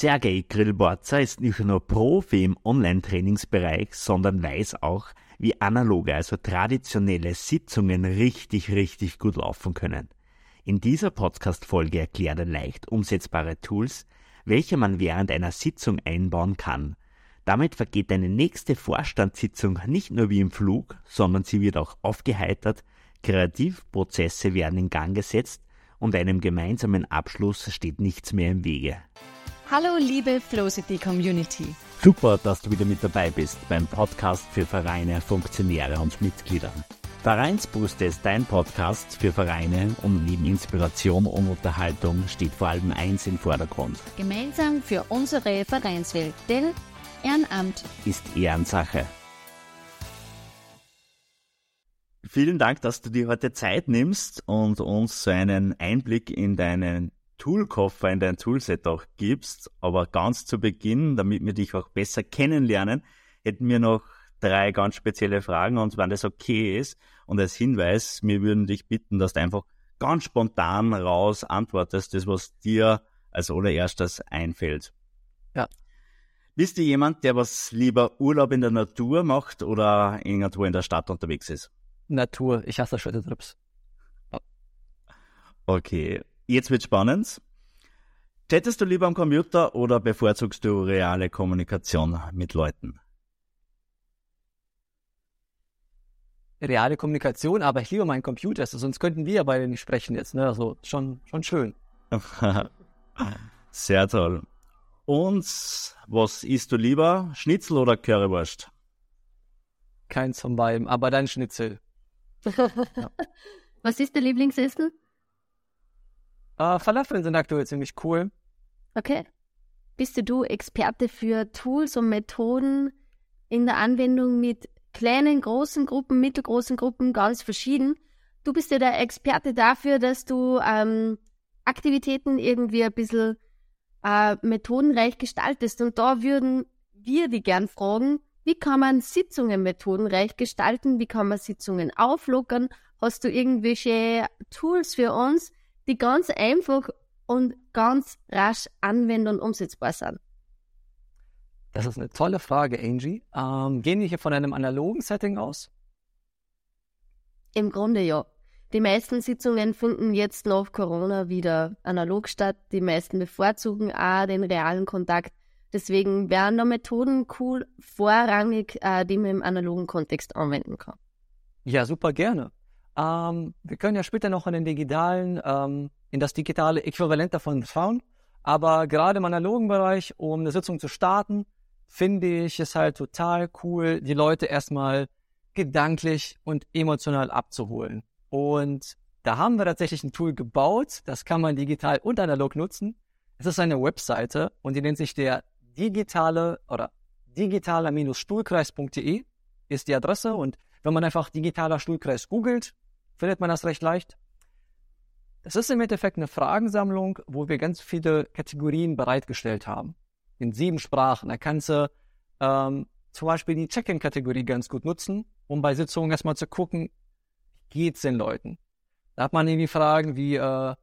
Sergei Grillborzer ist nicht nur Profi im Online-Trainingsbereich, sondern weiß auch, wie analoge, also traditionelle Sitzungen richtig, richtig gut laufen können. In dieser Podcast-Folge erklärt er leicht umsetzbare Tools, welche man während einer Sitzung einbauen kann. Damit vergeht eine nächste Vorstandssitzung nicht nur wie im Flug, sondern sie wird auch aufgeheitert, Kreativprozesse werden in Gang gesetzt und einem gemeinsamen Abschluss steht nichts mehr im Wege. Hallo liebe Flowcity Community. Super, dass du wieder mit dabei bist beim Podcast für Vereine, Funktionäre und Mitglieder. Vereinsbooster ist dein Podcast für Vereine und neben Inspiration und Unterhaltung steht vor allem eins im Vordergrund. Gemeinsam für unsere Vereinswelt, denn Ehrenamt ist Ehrensache. Vielen Dank, dass du dir heute Zeit nimmst und uns so einen Einblick in deinen Toolkoffer, in dein Toolset auch gibst. Aber ganz zu Beginn, damit wir dich auch besser kennenlernen, hätten wir noch drei ganz spezielle Fragen und wenn das okay ist und als Hinweis, wir würden dich bitten, dass du einfach ganz spontan raus antwortest, das was dir als allererstes einfällt. Ja. Bist du jemand, der was lieber Urlaub in der Natur macht oder irgendwo in der Stadt unterwegs ist? Natur, ich hasse Städtetrips. Okay, jetzt wird spannend. Chattest du lieber am Computer oder bevorzugst du reale Kommunikation mit Leuten? Reale Kommunikation, aber ich liebe meinen Computer, sonst könnten wir ja beide nicht sprechen jetzt. Ne? Also schon, schon schön. Sehr toll. Und was isst du lieber, Schnitzel oder Currywurst? Keins von beiden, aber dann Schnitzel. ja. Was ist der Lieblingsessen? Uh, Falafeln sind aktuell ziemlich cool. Okay. Bist du Experte für Tools und Methoden in der Anwendung mit kleinen, großen Gruppen, mittelgroßen Gruppen, ganz verschieden? Du bist ja der Experte dafür, dass du ähm, Aktivitäten irgendwie ein bisschen äh, methodenreich gestaltest. Und da würden wir die gern fragen, wie kann man Sitzungen methodenreich gestalten? Wie kann man Sitzungen auflockern? Hast du irgendwelche Tools für uns, die ganz einfach und ganz rasch anwend- und umsetzbar sind? Das ist eine tolle Frage, Angie. Ähm, gehen wir hier von einem analogen Setting aus? Im Grunde ja. Die meisten Sitzungen finden jetzt nach Corona wieder analog statt. Die meisten bevorzugen auch den realen Kontakt. Deswegen wären da Methoden cool, vorrangig, äh, die man im analogen Kontext anwenden kann. Ja, super gerne. Ähm, wir können ja später noch in den digitalen, ähm, in das digitale Äquivalent davon schauen. Aber gerade im analogen Bereich, um eine Sitzung zu starten, finde ich es halt total cool, die Leute erstmal gedanklich und emotional abzuholen. Und da haben wir tatsächlich ein Tool gebaut, das kann man digital und analog nutzen. Es ist eine Webseite und die nennt sich der digitale oder digitaler-stuhlkreis.de ist die Adresse und wenn man einfach digitaler Stuhlkreis googelt, findet man das recht leicht. Das ist im Endeffekt eine Fragensammlung, wo wir ganz viele Kategorien bereitgestellt haben. In sieben Sprachen. Da kannst du ähm, zum Beispiel die Check-in-Kategorie ganz gut nutzen, um bei Sitzungen erstmal zu gucken, wie geht's den Leuten. Da hat man irgendwie Fragen wie, äh,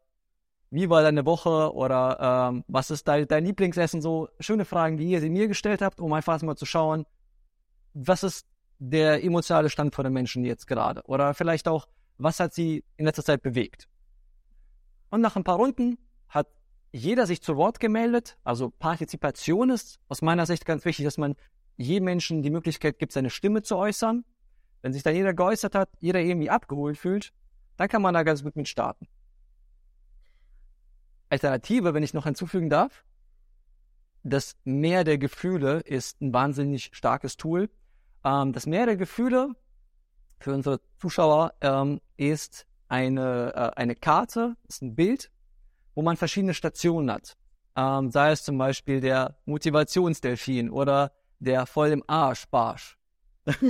wie war deine Woche oder ähm, was ist dein, dein Lieblingsessen? So schöne Fragen, die ihr sie mir gestellt habt, um einfach mal zu schauen, was ist der emotionale Stand von den Menschen jetzt gerade? Oder vielleicht auch, was hat sie in letzter Zeit bewegt? Und nach ein paar Runden hat jeder sich zu Wort gemeldet. Also Partizipation ist aus meiner Sicht ganz wichtig, dass man jedem Menschen die Möglichkeit gibt, seine Stimme zu äußern. Wenn sich da jeder geäußert hat, jeder irgendwie abgeholt fühlt, dann kann man da ganz gut mit starten. Alternative, wenn ich noch hinzufügen darf, das Meer der Gefühle ist ein wahnsinnig starkes Tool. Ähm, das Meer der Gefühle für unsere Zuschauer ähm, ist eine, äh, eine Karte, ist ein Bild, wo man verschiedene Stationen hat. Ähm, sei es zum Beispiel der Motivationsdelfin oder der voll im Arsch Barsch.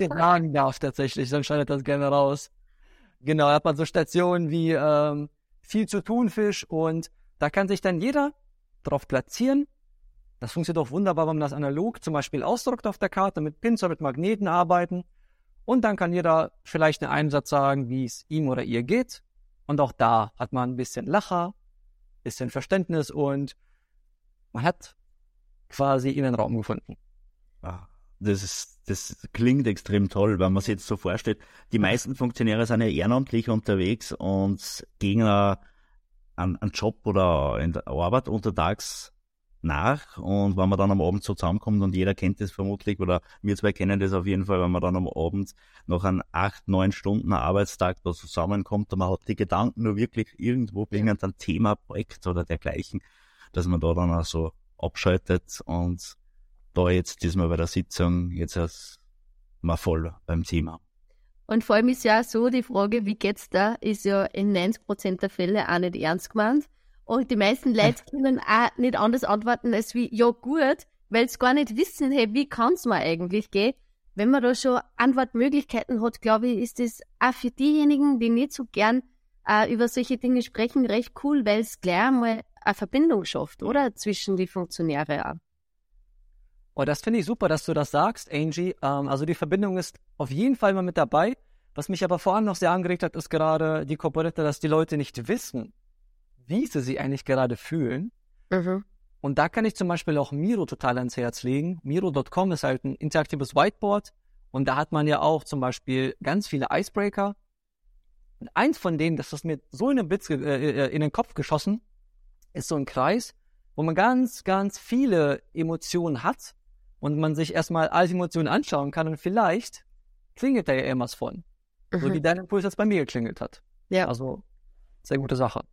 den sagen darf tatsächlich, dann schneidet das gerne raus. Genau, da hat man so Stationen wie ähm, viel zu tun Fisch und da kann sich dann jeder drauf platzieren. Das funktioniert auch wunderbar, wenn man das analog zum Beispiel ausdruckt auf der Karte, mit Pins oder mit Magneten arbeiten. Und dann kann jeder vielleicht einen Einsatz sagen, wie es ihm oder ihr geht. Und auch da hat man ein bisschen Lacher, bisschen Verständnis und man hat quasi Innenraum gefunden. Ah, das ist, das klingt extrem toll, wenn man sich jetzt so vorstellt. Die meisten Funktionäre sind ja ehrenamtlich unterwegs und gehen einen, einen Job oder in der Arbeit untertags nach und wenn man dann am Abend so zusammenkommt und jeder kennt das vermutlich oder wir zwei kennen das auf jeden Fall, wenn man dann am Abend nach einem acht, neun Stunden Arbeitstag da zusammenkommt und man hat die Gedanken nur wirklich irgendwo wegen einem Thema, Projekt oder dergleichen, dass man da dann auch so abschaltet und da jetzt diesmal bei der Sitzung jetzt erst mal voll beim Thema. Und vor allem ist ja so, die Frage, wie geht's da, ist ja in 90 Prozent der Fälle auch nicht ernst gemeint. Und die meisten Leute können auch nicht anders antworten als wie, ja gut, weil sie gar nicht wissen, hey, wie kann's mir eigentlich gehen? Wenn man da schon Antwortmöglichkeiten hat, glaube ich, ist das auch für diejenigen, die nicht so gern äh, über solche Dinge sprechen, recht cool, weil es gleich einmal eine Verbindung schafft, oder? Zwischen die Funktionäre auch. Oh, das finde ich super, dass du das sagst, Angie. Ähm, also die Verbindung ist auf jeden Fall mal mit dabei. Was mich aber vor allem noch sehr angeregt hat, ist gerade die Komponente, dass die Leute nicht wissen, wie sie sich eigentlich gerade fühlen. Mhm. Und da kann ich zum Beispiel auch Miro total ans Herz legen. Miro.com ist halt ein interaktives Whiteboard und da hat man ja auch zum Beispiel ganz viele Icebreaker. Und eins von denen, das ist mir so in den, Blitz, äh, äh, in den Kopf geschossen, ist so ein Kreis, wo man ganz, ganz viele Emotionen hat und man sich erstmal alle Emotionen anschauen kann und vielleicht klingelt da ja irgendwas von. Mhm. So wie dein Impuls jetzt bei mir geklingelt hat. Ja. Also, sehr gute Sache.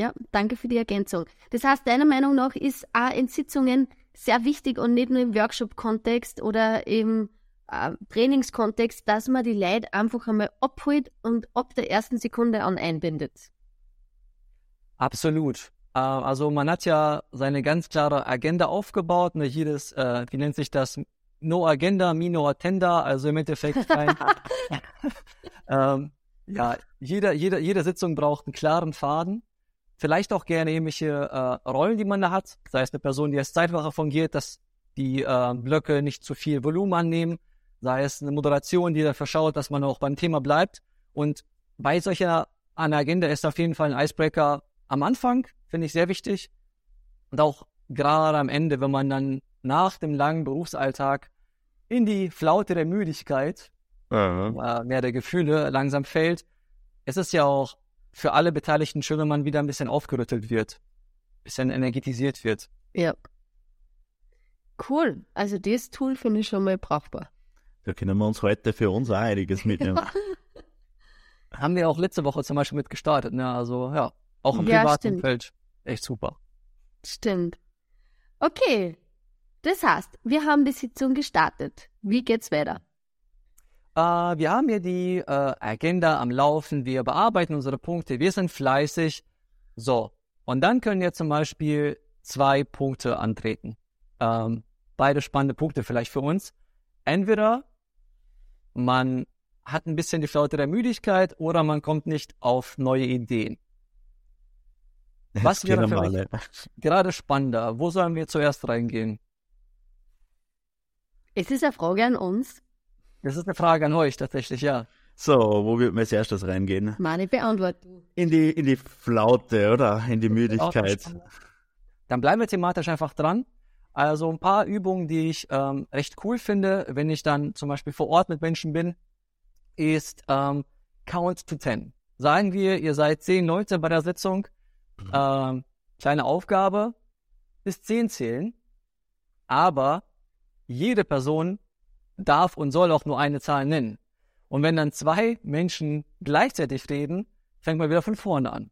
Ja, danke für die Ergänzung. Das heißt, deiner Meinung nach ist auch in Sitzungen sehr wichtig und nicht nur im Workshop-Kontext oder im äh, Trainingskontext, dass man die Leute einfach einmal abholt und ab der ersten Sekunde an einbindet. Absolut. Äh, also man hat ja seine ganz klare Agenda aufgebaut. Ne? Jedes, äh, wie nennt sich das? No Agenda, me no attenda. Also im Endeffekt kein. ähm, ja, jeder, jeder, jede Sitzung braucht einen klaren Faden vielleicht auch gerne ähnliche äh, Rollen, die man da hat, sei es eine Person, die als Zeitwache fungiert, dass die äh, Blöcke nicht zu viel Volumen annehmen, sei es eine Moderation, die dafür schaut, dass man auch beim Thema bleibt. Und bei solcher einer Agenda ist auf jeden Fall ein Icebreaker am Anfang, finde ich sehr wichtig. Und auch gerade am Ende, wenn man dann nach dem langen Berufsalltag in die Flaute der Müdigkeit, äh, mehr der Gefühle langsam fällt. Es ist ja auch für alle Beteiligten schön, wenn man wieder ein bisschen aufgerüttelt wird, ein bisschen energetisiert wird. Ja. Cool. Also das Tool finde ich schon mal brauchbar. Da können wir uns heute für uns auch einiges mitnehmen. Haben wir auch letzte Woche zum Beispiel mit gestartet, ne? Also ja, auch im ja, privaten stimmt. Feld. Echt super. Stimmt. Okay. Das heißt, wir haben die Sitzung gestartet. Wie geht's weiter? Äh, wir haben hier die äh, Agenda am Laufen, wir bearbeiten unsere Punkte, wir sind fleißig. So, und dann können wir zum Beispiel zwei Punkte antreten. Ähm, beide spannende Punkte vielleicht für uns. Entweder man hat ein bisschen die Flaute der Müdigkeit oder man kommt nicht auf neue Ideen. Was wäre für mich gerade spannender? Wo sollen wir zuerst reingehen? Es ist eine Frage an uns. Das ist eine Frage an euch tatsächlich, ja. So, wo wird man als erstes reingehen? Meine Beantwortung. In die, in die Flaute, oder? In die Müdigkeit. Dann bleiben wir thematisch einfach dran. Also ein paar Übungen, die ich ähm, recht cool finde, wenn ich dann zum Beispiel vor Ort mit Menschen bin, ist ähm, Count to Ten. Sagen wir, ihr seid zehn Leute bei der Sitzung. Mhm. Ähm, kleine Aufgabe, bis zehn zählen. Aber jede Person darf und soll auch nur eine Zahl nennen. Und wenn dann zwei Menschen gleichzeitig reden, fängt man wieder von vorne an.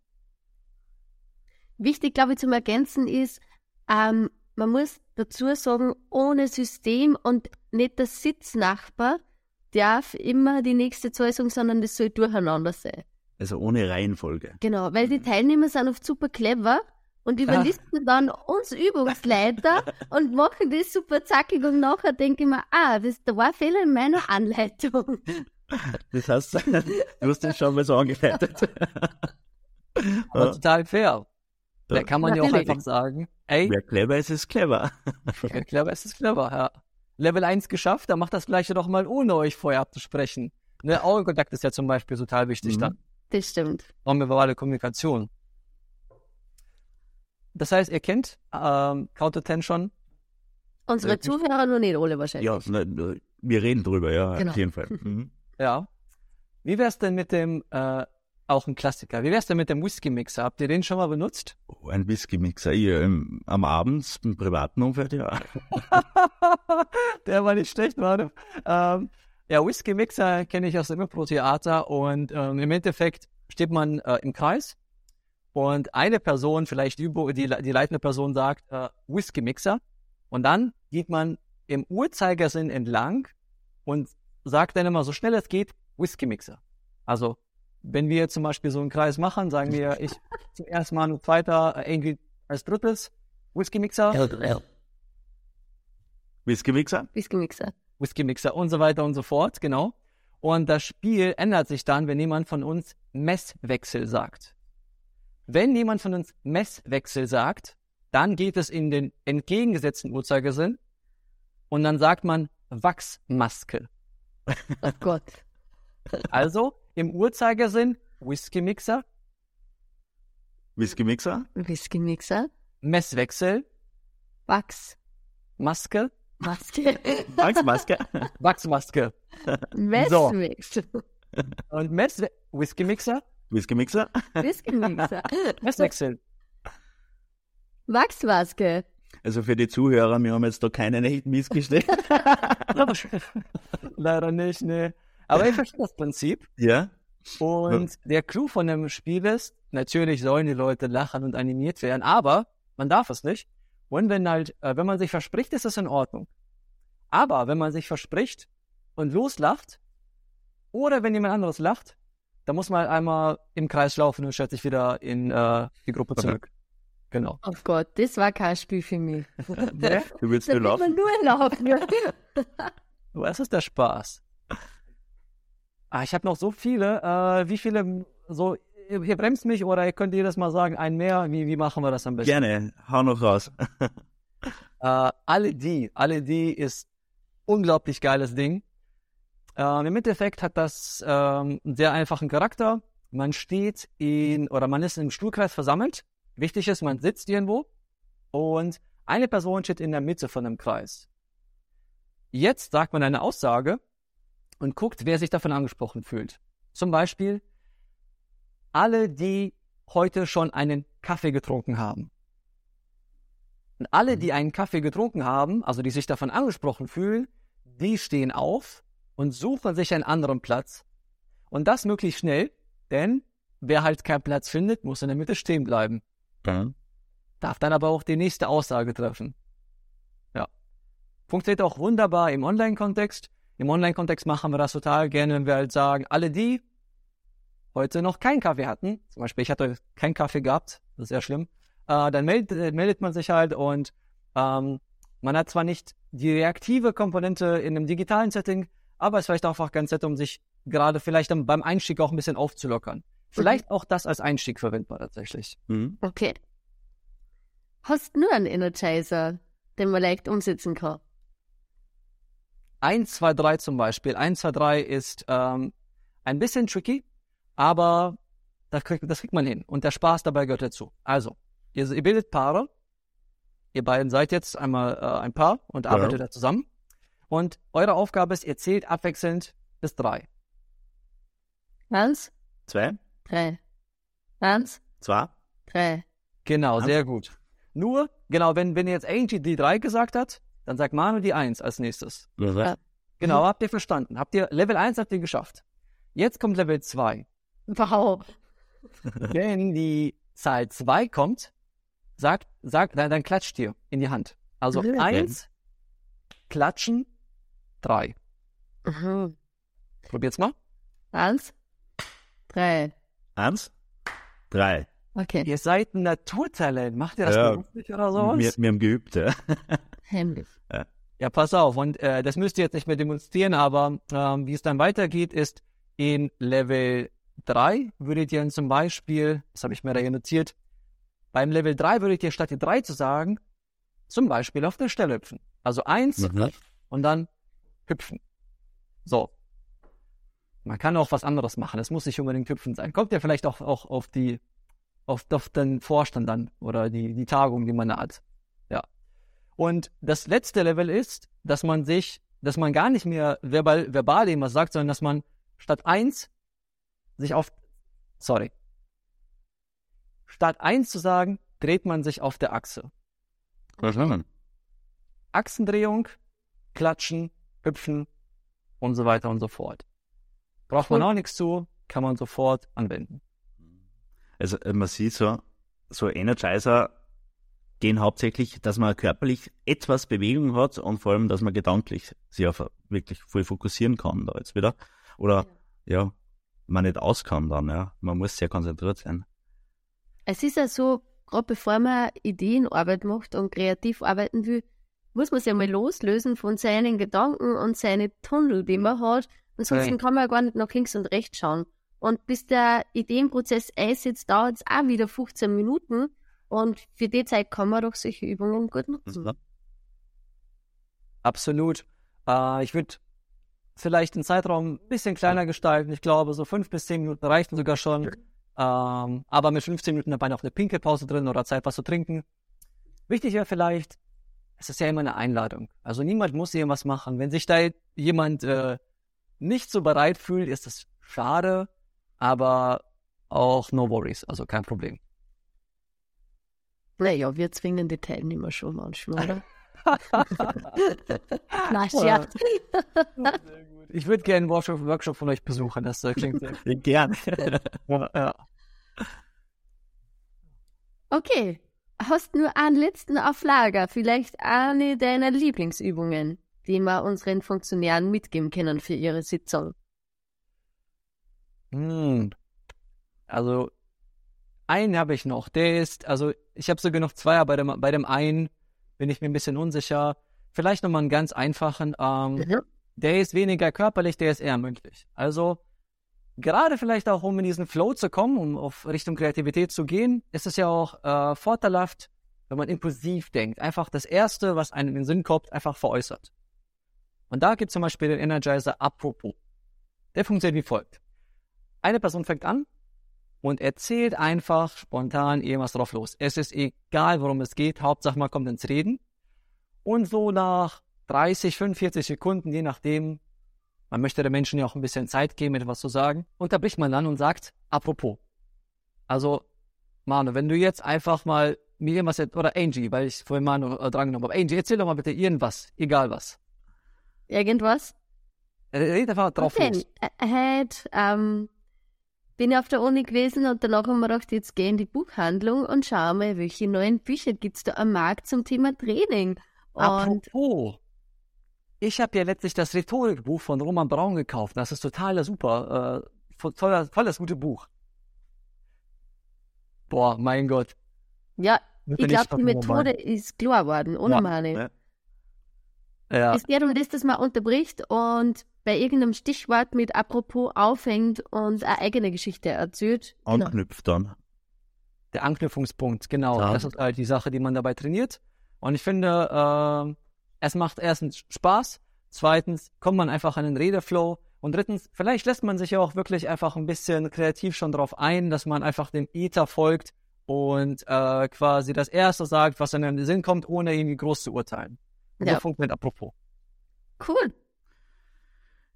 Wichtig, glaube ich, zum Ergänzen ist, ähm, man muss dazu sagen, ohne System und nicht der Sitznachbar darf immer die nächste Zahl sagen, sondern das soll durcheinander sein. Also ohne Reihenfolge. Genau, weil die Teilnehmer sind oft super clever und überlisten dann uns Übungsleiter und machen das super zackig und nachher denke ich mir, ah, das, da war ein Fehler in meiner Anleitung. Das heißt, du hast das schon mal so angeleitet. Aber total fair. Da kann man ja auch einfach sagen, ey. Wer clever ist, ist clever. Wer clever ist, ist clever, ja. Level 1 geschafft, dann macht das gleiche doch mal ohne euch vorher abzusprechen. Ne, Augenkontakt ist ja zum Beispiel total wichtig mhm. dann. Das stimmt. Nonverbale Kommunikation. Das heißt, ihr kennt ähm, Count to Ten schon. Unsere Äh, Zuhörer noch nicht alle wahrscheinlich. Ja, na, na, wir reden drüber, ja, Genau. auf jeden Fall. Mhm. Ja. Wie wär's denn mit dem, äh, auch ein Klassiker, wie wär's denn mit dem Whisky-Mixer? Habt ihr den schon mal benutzt? Oh, ein Whisky-Mixer. Hier, ähm, am Abend im privaten Umfeld, ja. Der war nicht schlecht, warte. Ähm, ja, Whisky-Mixer kenne ich aus dem Impro-Theater und ähm, im Endeffekt steht man äh, im Kreis und eine Person, vielleicht die, die leitende Person sagt äh, Whisky-Mixer und dann geht man im Uhrzeigersinn entlang und sagt dann immer so schnell es geht Whisky-Mixer. Also wenn wir zum Beispiel so einen Kreis machen, sagen wir, ich zum ersten Mal und zweiter, äh, irgendwie als drittes Whisky-Mixer. Whisky-Mixer? Whisky-Mixer. Whisky-Mixer und so weiter und so fort, genau. Und das Spiel ändert sich dann, wenn jemand von uns Messwechsel sagt. Wenn jemand von uns Messwechsel sagt, dann geht es in den entgegengesetzten Uhrzeigersinn und dann sagt man Wachsmaske. Oh Gott. Also im Uhrzeigersinn Whisky-Mixer, Whisky-Mixer? Whisky-Mixer. Messwechsel, Wachs. Maske, Maske. Angstmaske? Wachsmaske. Messmix. Und Mess Whisky-Mixer, Whisky-Mixer? Whisky-Mixer. Messwechsel. Wachsmaske. Also für die Zuhörer, wir haben jetzt da keinen echten Missgestellt. Leider nicht, ne. Aber ich verstehe das Prinzip. ja? Und der Clou von dem Spiel ist, natürlich sollen die Leute lachen und animiert werden, aber man darf es nicht. Und wenn halt, äh, wenn man sich verspricht, ist das in Ordnung. Aber wenn man sich verspricht und loslacht, oder wenn jemand anderes lacht, dann muss man halt einmal im Kreis laufen und stellt sich wieder in äh, die Gruppe zurück. Genau. Oh Gott, das war kein Spiel für mich. Ne? Du willst Da nur laufen? nur laufen. Es ist der Spaß. Ah, ich habe noch so viele. Äh, wie viele, so, ihr ihr bremst mich oder ihr könnt jedes Mal sagen, ein mehr. Wie, wie machen wir das am besten? Gerne, hau noch raus. Äh, alle die, alle die ist unglaublich geiles Ding. Ähm, Im Endeffekt hat das ähm, einen sehr einfachen Charakter. Man steht in, oder man ist im Stuhlkreis versammelt. Wichtig ist, man sitzt irgendwo und eine Person steht in der Mitte von dem Kreis. Jetzt sagt man eine Aussage und guckt, wer sich davon angesprochen fühlt. Zum Beispiel, alle, die heute schon einen Kaffee getrunken haben. Und alle, die einen Kaffee getrunken haben, also die sich davon angesprochen fühlen, die stehen auf und suchen sich einen anderen Platz. Und das möglichst schnell, denn wer halt keinen Platz findet, muss in der Mitte stehen bleiben. Darf dann aber auch die nächste Aussage treffen. Ja. Funktioniert auch wunderbar im Online-Kontext. Im Online-Kontext machen wir das total gerne, wenn wir halt sagen, alle die heute noch keinen Kaffee hatten, zum Beispiel ich hatte keinen Kaffee gehabt, das ist sehr schlimm, äh, dann meldet, äh, meldet man sich halt und ähm, man hat zwar nicht die reaktive Komponente in einem digitalen Setting, aber es ist vielleicht auch einfach ganz nett, um sich gerade vielleicht beim Einstieg auch ein bisschen aufzulockern. Vielleicht auch das als Einstieg verwendbar tatsächlich. Mhm. Okay. Hast nur einen Energizer, den man leicht umsetzen kann? 1, 2, 3 zum Beispiel. 1, 2, 3 ist ähm, ein bisschen tricky, aber das kriegt, das kriegt man hin. Und der Spaß dabei gehört dazu. Also, ihr, ihr bildet Paare. Ihr beiden seid jetzt einmal äh, ein Paar und Ja. arbeitet da zusammen. Und eure Aufgabe ist, ihr zählt abwechselnd bis drei. Eins, Zwei, drei. Eins, zwei, drei. Genau, Eins. sehr gut. Nur, genau, wenn, wenn jetzt Angie die drei gesagt hat, dann sagt Manu die eins als nächstes. Ja. Genau, habt ihr verstanden. Habt ihr, Level 1 habt ihr geschafft. Jetzt kommt Level 2. Wow. Wenn die Zahl 2 kommt, sagt, sagt, dann, dann klatscht ihr in die Hand. Also Mhm. 1, klatschen, 3. Mhm. Probiert's mal. Eins, drei. Eins, drei. Okay. Ihr seid ein Naturtalent. Macht ihr das Ja. beruflich oder sowas? Wir, wir haben geübt, ja. Heimlich. Ja, pass auf. Und äh, das müsst ihr jetzt nicht mehr demonstrieren, aber ähm, wie es dann weitergeht, ist in Level 3 würdet ihr zum Beispiel, das habe ich mir da hier notiert, beim Level 3 würdet ihr statt die 3 zu sagen, zum Beispiel auf der Stelle hüpfen. Also 1 Mhm. und dann hüpfen. So. Man kann auch was anderes machen. Es muss nicht unbedingt hüpfen sein. Kommt ja vielleicht auch, auch auf die auf, auf den Vorstand dann oder die, die Tagung, die man da hat. Ja. Und das letzte Level ist, dass man sich, dass man gar nicht mehr verbal, verbal irgendwas sagt, sondern dass man statt eins sich auf, sorry, statt eins zu sagen, dreht man sich auf der Achse. Verstanden. Achsendrehung, klatschen, hüpfen und so weiter und so fort. Braucht man Cool. auch nichts zu, kann man sofort anwenden. Also äh, man sieht so, so Energizer gehen hauptsächlich, dass man körperlich etwas Bewegung hat und vor allem, dass man gedanklich sich auf wirklich voll fokussieren kann da jetzt wieder. Oder ja, man nicht aus kann dann, ja. Man muss sehr konzentriert sein. Es ist ja so, gerade bevor man Ideenarbeit macht und kreativ arbeiten will, muss man sich einmal loslösen von seinen Gedanken und seine Tunnel, die man hat. Ansonsten Right. kann man ja gar nicht nach links und rechts schauen. Und bis der Ideenprozess einsetzt, dauert es auch wieder 15 Minuten. Und für die Zeit kann man doch solche Übungen gut nutzen. Mhm. Absolut. Äh, ich würde vielleicht den Zeitraum ein bisschen kleiner gestalten. Ich glaube, so fünf bis zehn Minuten reichen sogar schon. Ähm, aber mit 15 Minuten dabei noch eine Pinkelpause drin oder Zeit, was zu trinken. Wichtig wäre vielleicht, es ist ja immer eine Einladung. Also niemand muss irgendwas machen. Wenn sich da jemand äh, nicht so bereit fühlt, ist das schade, aber auch no worries, also kein Problem. Naja, wir zwingen die Teilnehmer schon manchmal, oder? Na, Scherz. Ich würde gerne einen Workshop, Workshop von euch besuchen, das äh, klingt sehr Gern. ja, ja. Okay. Hast nur einen letzten auf Lager, vielleicht eine deiner Lieblingsübungen, die wir unseren Funktionären mitgeben können für ihre Sitzung. Hm. Also, einen habe ich noch. Der ist, also ich habe sogar noch zwei, aber bei dem, bei dem einen bin ich mir ein bisschen unsicher. Vielleicht nochmal einen ganz einfachen. Ähm, Mhm. Der ist weniger körperlich, der ist eher mündlich. Also, gerade vielleicht auch, um in diesen Flow zu kommen, um auf Richtung Kreativität zu gehen, ist es ja auch äh, vorteilhaft, wenn man impulsiv denkt. Einfach das Erste, was einem in den Sinn kommt, einfach veräußert. Und da gibt es zum Beispiel den Energizer Apropos. Der funktioniert wie folgt. Eine Person fängt an und erzählt einfach spontan irgendwas drauf los. Es ist egal, worum es geht, Hauptsache man kommt ins Reden. Und so nach 30, 45 Sekunden, je nachdem, man möchte den Menschen ja auch ein bisschen Zeit geben, etwas zu sagen, unterbricht man dann und sagt, apropos. Also, Manu, wenn du jetzt einfach mal mir irgendwas, oder Angie, weil ich vorhin Manu äh, drangenommen habe, Angie, erzähl doch mal bitte irgendwas, egal was. Irgendwas? Red einfach drauf Okay, los. äh, heute ähm, bin auf der Uni gewesen und danach haben wir gedacht, jetzt geh in die Buchhandlung und schau mal, welche neuen Bücher gibt's da am Markt zum Thema Training. Und Apropos, ich habe ja letztlich das Rhetorikbuch von Roman Braun gekauft. Das ist total super. Äh, voll, voll, das gute Buch. Boah, mein Gott. ja, Bin ich glaube, die Methode ist klar geworden, oder Ja, Mani? ja. Ja, Es geht um das, dass man unterbricht und bei irgendeinem Stichwort mit apropos aufhängt und eine eigene Geschichte erzählt. Genau. Anknüpft dann. der Anknüpfungspunkt, genau. Ja. Das ist halt die Sache, die man dabei trainiert. Und ich finde, äh, es macht erstens Spaß, zweitens kommt man einfach in den Redeflow und drittens, vielleicht lässt man sich ja auch wirklich einfach ein bisschen kreativ schon drauf ein, dass man einfach dem Ether folgt und äh, quasi das Erste sagt, was in den Sinn kommt, ohne irgendwie groß zu urteilen. Ja. so funktioniert apropos. Cool.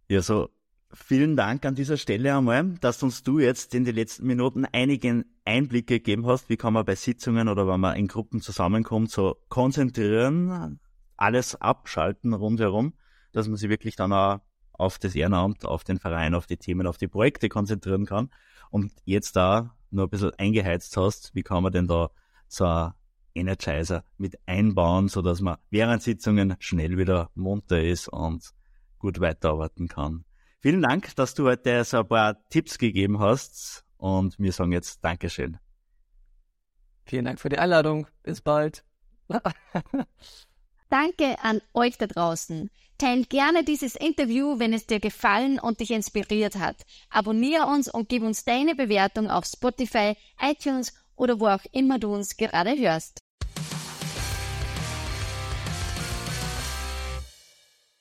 Ja, so vielen Dank an dieser Stelle einmal, dass uns du jetzt in den letzten Minuten einigen Einblicke gegeben hast, wie kann man bei Sitzungen oder wenn man in Gruppen zusammenkommt, so konzentrieren, alles abschalten rundherum, dass man sich wirklich dann auch auf das Ehrenamt, auf den Verein, auf die Themen, auf die Projekte konzentrieren kann. Und jetzt da nur ein bisschen eingeheizt hast, wie kann man denn da so ein Energizer mit einbauen, so dass man während Sitzungen schnell wieder munter ist und gut weiterarbeiten kann. Vielen Dank, dass du heute so ein paar Tipps gegeben hast und wir sagen jetzt Dankeschön. Vielen Dank für die Einladung. Bis bald. Danke an euch da draußen. Teil gerne dieses Interview, wenn es dir gefallen und dich inspiriert hat. Abonniere uns und gib uns deine Bewertung auf Spotify, iTunes oder wo auch immer du uns gerade hörst.